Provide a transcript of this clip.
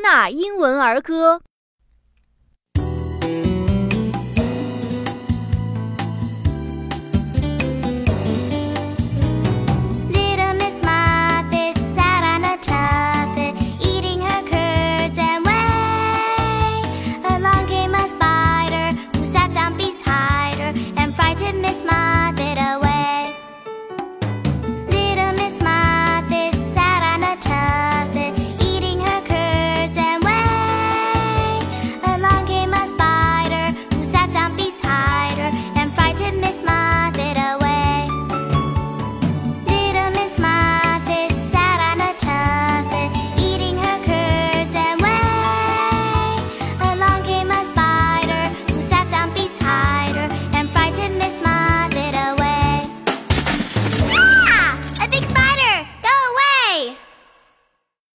纳英文儿歌。